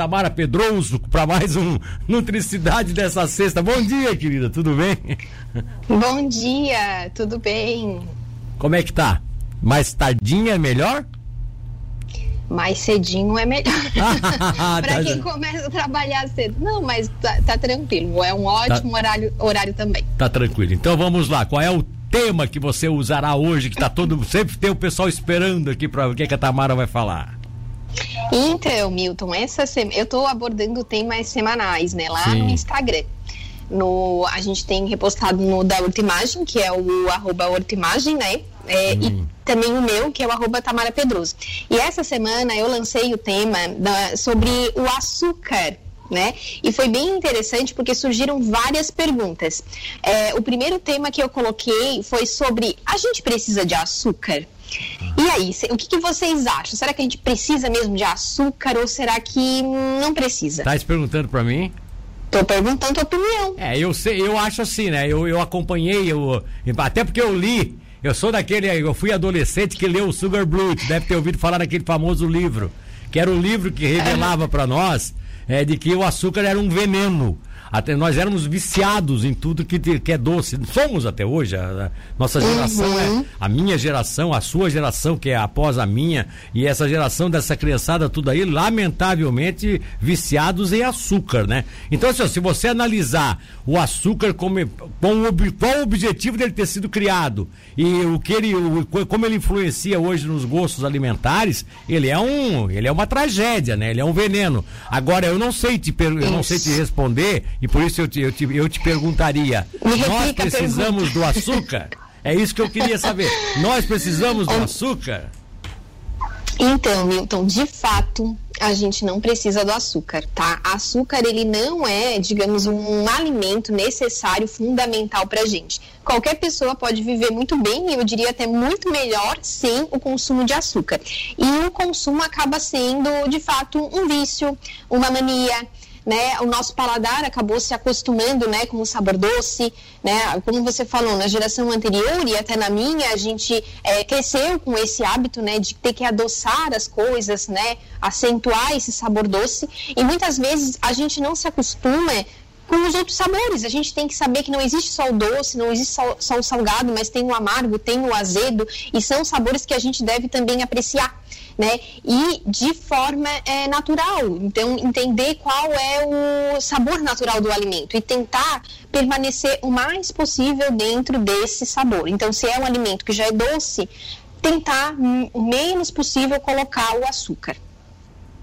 Tamara Pedroso para mais um Nutricidade dessa sexta. Bom dia, querida, tudo bem? Bom dia, tudo bem? Como é que tá? Mais tardinha é melhor? Mais cedinho é melhor. para tá quem começa a trabalhar cedo. Não, mas tá, tá tranquilo. É um ótimo tá, horário, horário também. Tá tranquilo. Então vamos lá. Qual é o tema que você usará hoje? Que tá todo. Sempre tem o pessoal esperando aqui para o que, que a Tamara vai falar. Então, Milton, essa semana eu estou abordando temas semanais, né, lá Sim. no Instagram. No, a gente tem repostado no da Hortimagem, que é o arroba Hortimagem, né? É, hum. E também o meu, que é o arroba Tamara Pedroso. E essa semana eu lancei o tema da, sobre o açúcar né? E foi bem interessante porque surgiram várias perguntas. É, o primeiro tema que eu coloquei foi sobre a gente precisa de açúcar? E aí, o que, que, vocês acham? Será que a gente precisa mesmo de açúcar ou será que não precisa? Tá se perguntando para mim? Tô perguntando a opinião. É, eu sei, eu acho assim, né? Eu, eu acompanhei, eu, até porque eu li, eu sou daquele, eu fui adolescente que leu o Sugar Blue, deve ter ouvido falar daquele famoso livro, que era o livro que revelava para nós é, de que o açúcar era um veneno. Até nós éramos viciados em tudo que, que é doce. Somos até hoje. A, a nossa geração é uhum. é a minha geração, a sua geração, que é após a minha, e essa geração dessa criançada, tudo aí, lamentavelmente viciados em açúcar, né? Então, assim, se você analisar o açúcar como, como qual o objetivo dele ter sido criado e o que ele, o, como ele influencia hoje nos gostos alimentares, ele é um, ele é uma tragédia, né? Ele é um veneno. Agora eu não sei te, eu não sei te responder e por isso eu te, eu te, eu te perguntaria: nós precisamos do açúcar? É isso que eu queria saber. Nós precisamos do açúcar? Então, Milton, de fato, a gente não precisa do açúcar, tá? Açúcar, ele não é, digamos, um alimento necessário, fundamental pra gente. Qualquer pessoa pode viver muito bem, e eu diria até muito melhor, sem o consumo de açúcar. E o consumo acaba sendo, de fato, um vício, uma mania, né, o nosso paladar acabou se acostumando, né, com o sabor doce, né, como você falou, na geração anterior e até na minha, a gente é, cresceu com esse hábito, né, de ter que adoçar as coisas, né, acentuar esse sabor doce, e muitas vezes a gente não se acostuma com os outros sabores. A gente tem que saber que não existe só o doce, não existe só, só, o salgado, mas tem o amargo, tem o azedo, e são sabores que a gente deve também apreciar né? E de forma é, natural. Então, entender qual é o sabor natural do alimento e tentar permanecer o mais possível dentro desse sabor. Então, se é um alimento que já é doce, tentar o menos possível colocar o açúcar.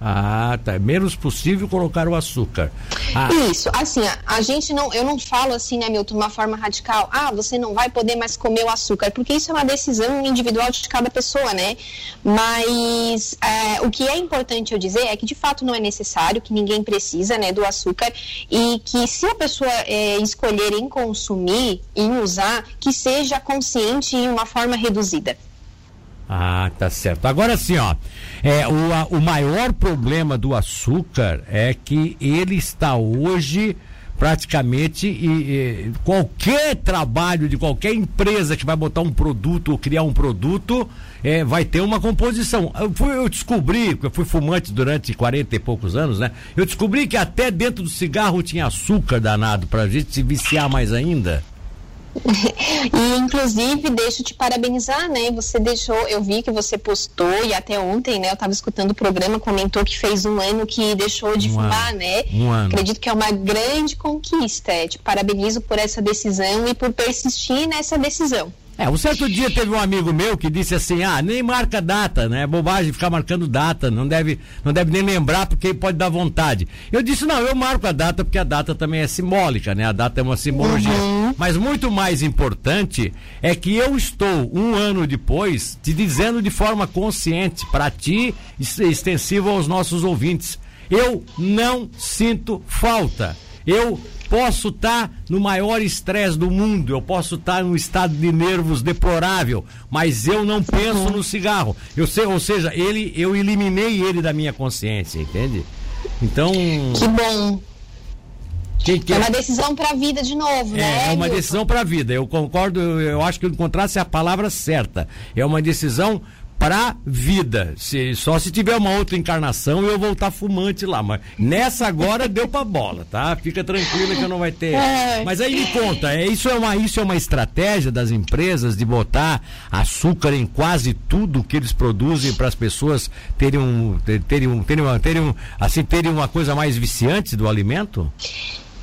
Ah, tá. Menos possível colocar o açúcar. Ah. Isso, assim, a, a, gente não, eu não falo assim, né, Milton, uma forma radical, ah, você não vai poder mais comer o açúcar, porque isso é uma decisão individual de cada pessoa, né? Mas é, o que é importante eu dizer é que de fato não é necessário, que ninguém precisa, né, do açúcar, e que se a pessoa é, escolher em consumir, em usar, que seja consciente em uma forma reduzida. Ah, tá certo. Agora sim, ó. É, o, a, o maior problema do açúcar é que ele está hoje praticamente e, e, qualquer trabalho de qualquer empresa que vai botar um produto ou criar um produto é, vai ter uma composição. Eu, fui, eu descobri, eu fui fumante durante 40 e poucos anos, né? Eu descobri que até dentro do cigarro tinha açúcar danado para a gente se viciar mais ainda. e inclusive deixo te parabenizar, né? Você deixou, eu vi que você postou e até ontem, né? Eu estava escutando o programa, comentou que fez um ano que deixou de um fumar, ano. né? Um ano. Acredito que é uma grande conquista. Te parabenizo por essa decisão e por persistir nessa decisão. É, um certo dia teve um amigo meu que disse assim: ah, nem marca data, né? É bobagem ficar marcando data, não deve, não deve nem lembrar porque pode dar vontade. Eu disse: não, eu marco a data porque a data também é simbólica, né? A data é uma simbologia. Uhum. Mas muito mais importante é que eu estou, um ano depois, te dizendo de forma consciente para ti, extensivo aos nossos ouvintes: eu não sinto falta. Eu posso estar tá no maior estresse do mundo, eu posso estar tá num estado de nervos deplorável, mas eu não penso no cigarro. Eu sei, ou seja, ele, eu eliminei ele da minha consciência, entende? Então. Que bom. Que, que é uma decisão para a vida de novo, é, né? É uma decisão para a vida. Eu concordo, eu acho que eu encontrasse a palavra certa. É uma decisão pra vida. Se, só se tiver uma outra encarnação eu voltar fumante lá. Mas nessa agora deu pra bola, tá? Fica tranquilo que eu não vai ter. É. Mas aí me conta, é, isso, é uma, isso é uma estratégia das empresas de botar açúcar em quase tudo que eles produzem para as pessoas terem um, terem um, terem uma, terem um, assim, terem uma coisa mais viciante do alimento?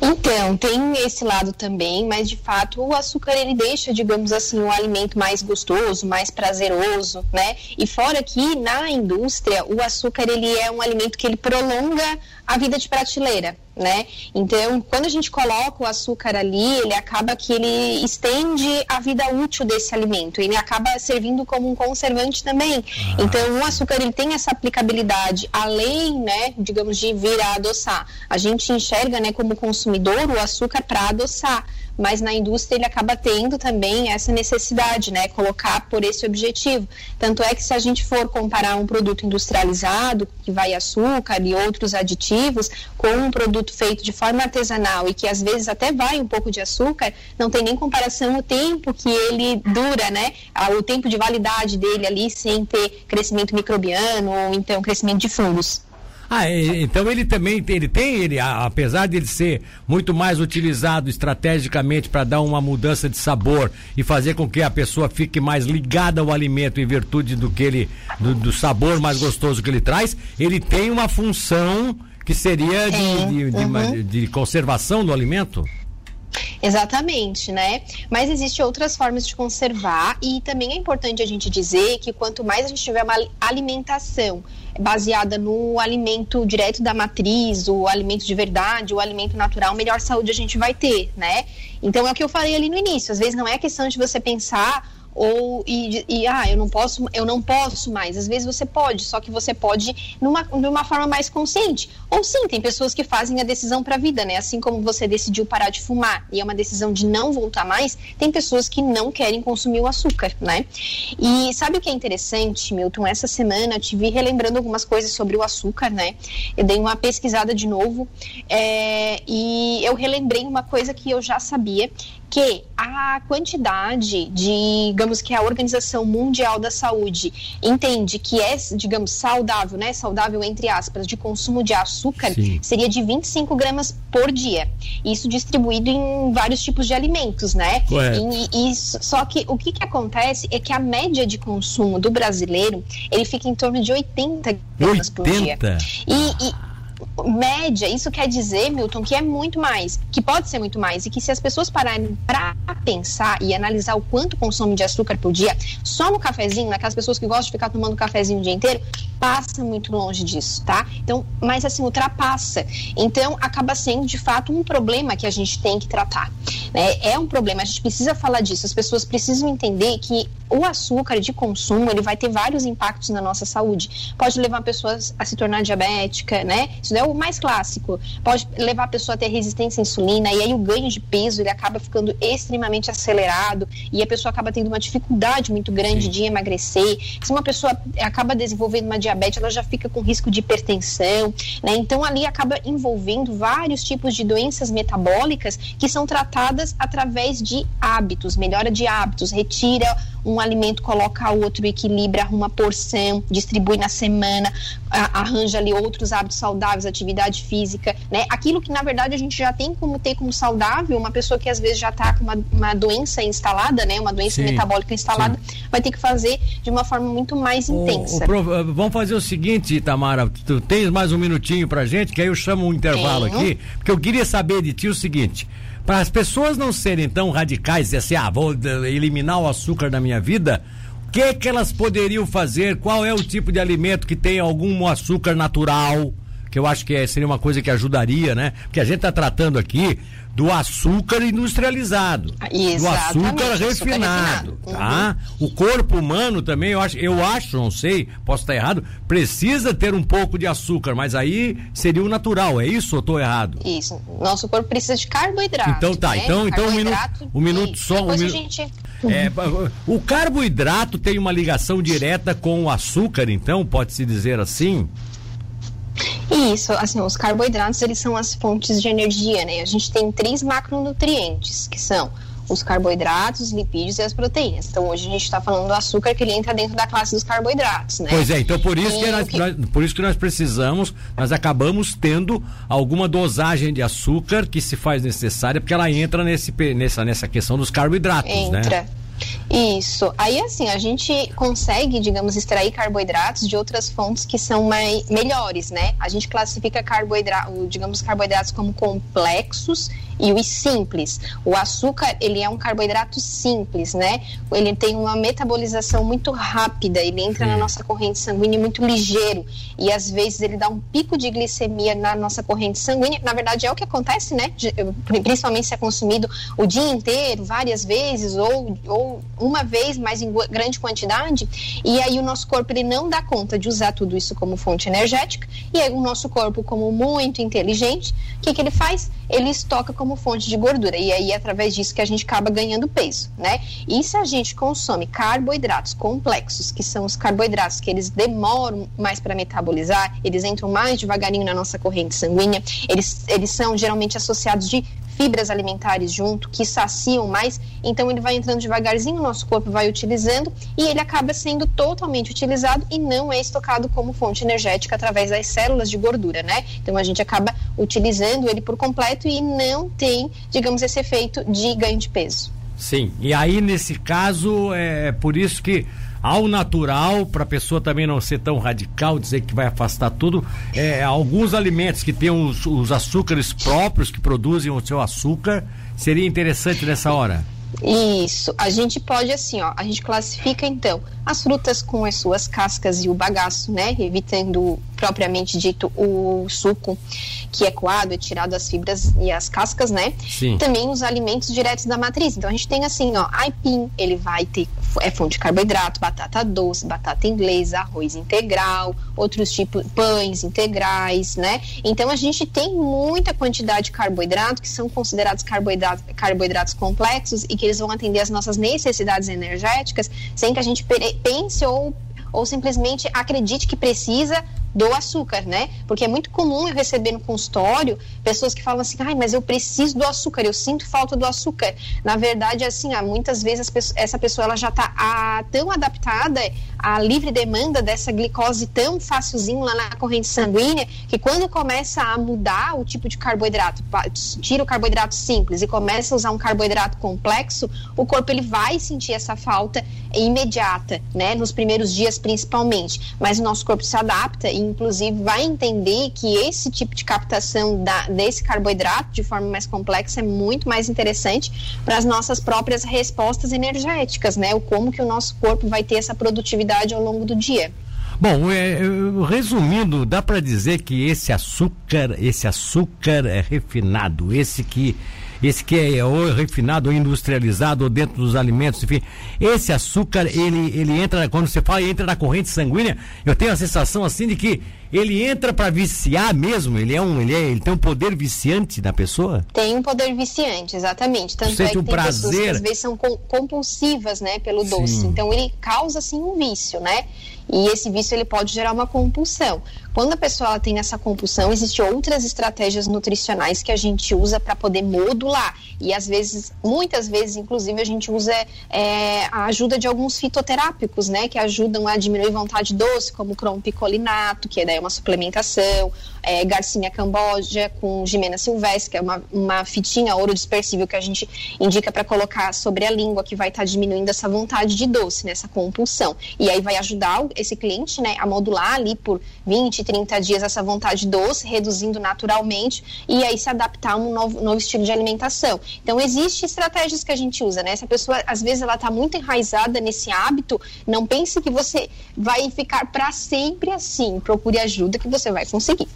Então, tem esse lado também, mas de fato o açúcar ele deixa, digamos assim, o alimento mais gostoso, mais prazeroso, né? E fora que na indústria o açúcar ele é um alimento que ele prolonga a vida de prateleira, né? Então, quando a gente coloca o açúcar ali, ele acaba que ele estende a vida útil desse alimento, ele acaba servindo como um conservante também. Ah. Então, o açúcar ele tem essa aplicabilidade além, né, digamos de vir a adoçar. A gente enxerga, né, como consumidor o açúcar para adoçar mas na indústria ele acaba tendo também essa necessidade, né, colocar por esse objetivo. Tanto é que se a gente for comparar um produto industrializado, que vai açúcar e outros aditivos, com um produto feito de forma artesanal e que às vezes até vai um pouco de açúcar, não tem nem comparação o tempo que ele dura, né, o tempo de validade dele ali sem ter crescimento microbiano ou então crescimento de fungos. Ah, então ele também ele tem, ele, apesar de ele ser muito mais utilizado estrategicamente para dar uma mudança de sabor e fazer com que a pessoa fique mais ligada ao alimento em virtude do que ele, do, do sabor mais gostoso que ele traz, ele tem uma função que seria de, de, de, uhum. de conservação do alimento? Exatamente, né? Mas existem outras formas de conservar e também é importante a gente dizer que quanto mais a gente tiver uma alimentação baseada no alimento direto da matriz, o alimento de verdade, o alimento natural, melhor saúde a gente vai ter, né? Então é o que eu falei ali no início. Às vezes não é questão de você pensar ou e, e, ah, eu não posso, eu não posso mais. Às vezes você pode, só que você pode numa, numa forma mais consciente. Ou sim, tem pessoas que fazem a decisão para a vida, né? Assim como você decidiu parar de fumar e é uma decisão de não voltar mais, tem pessoas que não querem consumir o açúcar, né? E sabe o que é interessante, Milton? Essa semana eu te relembrando algumas coisas sobre o açúcar, né? Eu dei uma pesquisada de novo é, e eu relembrei uma coisa que eu já sabia, que a quantidade de, digamos que a Organização Mundial da Saúde entende que é, digamos, saudável, né? Saudável entre aspas, de consumo de açúcar Sim. seria de 25 gramas por dia. Isso distribuído em vários tipos de alimentos, né? E, e, só que o que, que acontece é que a média de consumo do brasileiro ele fica em torno de 80 gramas 80? por dia. E, e média, isso quer dizer, Milton, que é muito mais, que pode ser muito mais, e que se as pessoas pararem para pensar e analisar o quanto consome de açúcar por dia, só no cafezinho, naquelas pessoas que gostam de ficar tomando cafezinho o dia inteiro, passa muito longe disso, tá? Então, mas assim, ultrapassa. Então, acaba sendo de fato um problema que a gente tem que tratar. Né? É um problema, a gente precisa falar disso, as pessoas precisam entender que o açúcar de consumo ele vai ter vários impactos na nossa saúde. Pode levar a pessoa a se tornar diabética, né? Isso é o mais clássico. Pode levar a pessoa a ter resistência à insulina e aí o ganho de peso ele acaba ficando extremamente acelerado e a pessoa acaba tendo uma dificuldade muito grande Sim. de emagrecer. Se uma pessoa acaba desenvolvendo uma diabetes, ela já fica com risco de hipertensão, né? Então ali acaba envolvendo vários tipos de doenças metabólicas que são tratadas através de hábitos, melhora de hábitos, retira um alimento coloca outro, equilibra, arruma porção, distribui na semana, arranja ali outros hábitos saudáveis, atividade física, né? Aquilo que na verdade a gente já tem como ter como saudável, uma pessoa que às vezes já está com uma, uma, doença instalada, né? Uma doença sim, metabólica instalada, sim. vai ter que fazer de uma forma muito mais intensa. O, o, vamos fazer o seguinte, Tamara, tu tens mais um minutinho pra gente, que aí eu chamo um intervalo Tenho. aqui, porque eu queria saber de ti o seguinte. Para as pessoas não serem tão radicais e assim, ah, vou eliminar o açúcar da minha vida, o que, que elas poderiam fazer? Qual é o tipo de alimento que tem algum açúcar natural? Que eu acho que é, seria uma coisa que ajudaria, né? Porque a gente está tratando aqui do açúcar industrializado, Exatamente, do açúcar refinado, açúcar tá? Uhum. O corpo humano também, eu acho, eu acho, não sei, posso estar errado, precisa ter um pouco de açúcar, mas aí seria o natural, é isso ou estou errado? Isso. Nosso corpo precisa de carboidrato. Então tá, né? então, então um minuto, um minuto só, um minuto. Gente... É, o carboidrato tem uma ligação direta com o açúcar, então, pode-se dizer assim? Isso, assim, os carboidratos, eles são as fontes de energia, né? A gente tem três macronutrientes, que são os carboidratos, os lipídios e as proteínas. Então hoje a gente está falando do açúcar que ele entra dentro da classe dos carboidratos, né? Pois é, então por isso, que nós, que... Nós, por isso que nós precisamos, nós acabamos tendo alguma dosagem de açúcar que se faz necessária, porque ela entra nesse, nessa, nessa questão dos carboidratos, entra. né? Entra. Isso. Aí, assim, a gente consegue, digamos, extrair carboidratos de outras fontes que são mais, melhores, né? A gente classifica carboidratos, digamos, carboidratos como complexos e os simples. O açúcar, ele é um carboidrato simples, né? Ele tem uma metabolização muito rápida, ele entra Sim. na nossa corrente sanguínea muito ligeiro e às vezes ele dá um pico de glicemia na nossa corrente sanguínea. Na verdade, é o que acontece, né? Principalmente se é consumido o dia inteiro, várias vezes ou, ou uma vez, mas em grande quantidade. E aí o nosso corpo ele não dá conta de usar tudo isso como fonte energética. E aí o nosso corpo, como muito inteligente, o que, que ele faz? Ele estoca como fonte de gordura. E aí, é através disso que a gente acaba ganhando peso, né? E se a gente consome carboidratos complexos, que são os carboidratos que eles demoram mais para metabolizar, eles entram mais devagarinho na nossa corrente sanguínea, eles, eles são geralmente associados de fibras alimentares junto, que saciam mais, então ele vai entrando devagarzinho, o nosso corpo vai utilizando e ele acaba sendo totalmente utilizado e não é estocado como fonte energética através das células de gordura, né? Então a gente acaba utilizando ele por completo e não tem, digamos, esse efeito de ganho de peso. Sim, e aí nesse caso é por isso que ao natural, para a pessoa também não ser tão radical, dizer que vai afastar tudo, é, alguns alimentos que têm os, os açúcares próprios, que produzem o seu açúcar, seria interessante nessa hora. Isso, a gente pode assim, ó, a gente classifica então as frutas com as suas cascas e o bagaço, né, evitando propriamente dito o suco que é coado, é tirado as fibras e as cascas, né? Sim. Também os alimentos diretos da matriz. Então a gente tem assim, ó, aipim, ele vai ter é fonte de carboidrato, batata doce, batata inglesa, arroz integral, outros tipos pães integrais, né? Então a gente tem muita quantidade de carboidrato que são considerados carboidratos, carboidratos complexos e que eles vão atender as nossas necessidades energéticas sem que a gente pense ou ou simplesmente acredite que precisa do açúcar, né? Porque é muito comum eu receber no consultório pessoas que falam assim, ai, mas eu preciso do açúcar, eu sinto falta do açúcar. Na verdade, assim, há muitas vezes essa pessoa ela já está tão adaptada à livre demanda dessa glicose tão facilzinho lá na corrente sanguínea que quando começa a mudar o tipo de carboidrato, tira o carboidrato simples e começa a usar um carboidrato complexo, o corpo ele vai sentir essa falta imediata, né? Nos primeiros dias principalmente. Mas o nosso corpo se adapta e inclusive vai entender que esse tipo de captação da, desse carboidrato de forma mais complexa é muito mais interessante para as nossas próprias respostas energéticas, né? O como que o nosso corpo vai ter essa produtividade ao longo do dia. Bom, é, resumindo, dá para dizer que esse açúcar, esse açúcar é refinado, esse que esse que é ou refinado ou industrializado ou dentro dos alimentos, enfim, esse açúcar, ele, ele entra, quando você fala, entra na corrente sanguínea, eu tenho a sensação assim de que ele entra para viciar mesmo, ele é um, ele, é, ele tem um poder viciante na pessoa? Tem um poder viciante, exatamente. Tanto é que um tem prazer. pessoas que às vezes são compulsivas, né, pelo Sim. doce. Então ele causa assim um vício, né? E esse vício ele pode gerar uma compulsão. Quando a pessoa tem essa compulsão, existem outras estratégias nutricionais que a gente usa para poder modular. E às vezes, muitas vezes, inclusive, a gente usa é, a ajuda de alguns fitoterápicos, né? Que ajudam a diminuir vontade doce, como crompicolinato, que é uma suplementação, é, Garcinia camboja com Gimena silvestre, que é uma, uma fitinha ouro dispersível que a gente indica para colocar sobre a língua, que vai estar tá diminuindo essa vontade de doce, né? Essa compulsão. E aí vai ajudar esse cliente, né, a modular ali por 20, 30 dias essa vontade doce, reduzindo naturalmente e aí se adaptar a um novo, novo estilo de alimentação. Então, existem estratégias que a gente usa, né? Se a pessoa, às vezes, ela está muito enraizada nesse hábito, não pense que você vai ficar para sempre assim. Procure ajuda que você vai conseguir.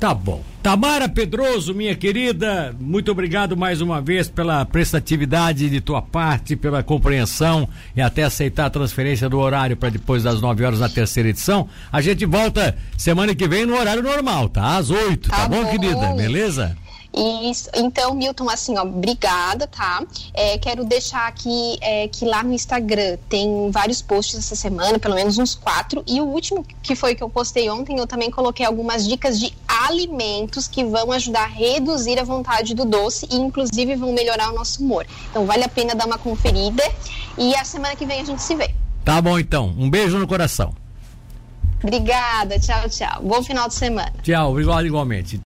Tá bom. Tamara Pedroso, minha querida, muito obrigado mais uma vez pela prestatividade de tua parte, pela compreensão e até aceitar a transferência do horário para depois das 9 horas na terceira edição. A gente volta semana que vem no horário normal, tá? Às 8, tá, tá bom, bom, querida? Beleza? E, então, Milton, assim, ó, obrigada, tá? É, quero deixar aqui é, que lá no Instagram tem vários posts essa semana, pelo menos uns quatro. E o último que foi que eu postei ontem, eu também coloquei algumas dicas de alimentos que vão ajudar a reduzir a vontade do doce e, inclusive, vão melhorar o nosso humor. Então, vale a pena dar uma conferida. E a semana que vem a gente se vê. Tá bom, então. Um beijo no coração. Obrigada, tchau, tchau. Bom final de semana. Tchau, igual, igualmente.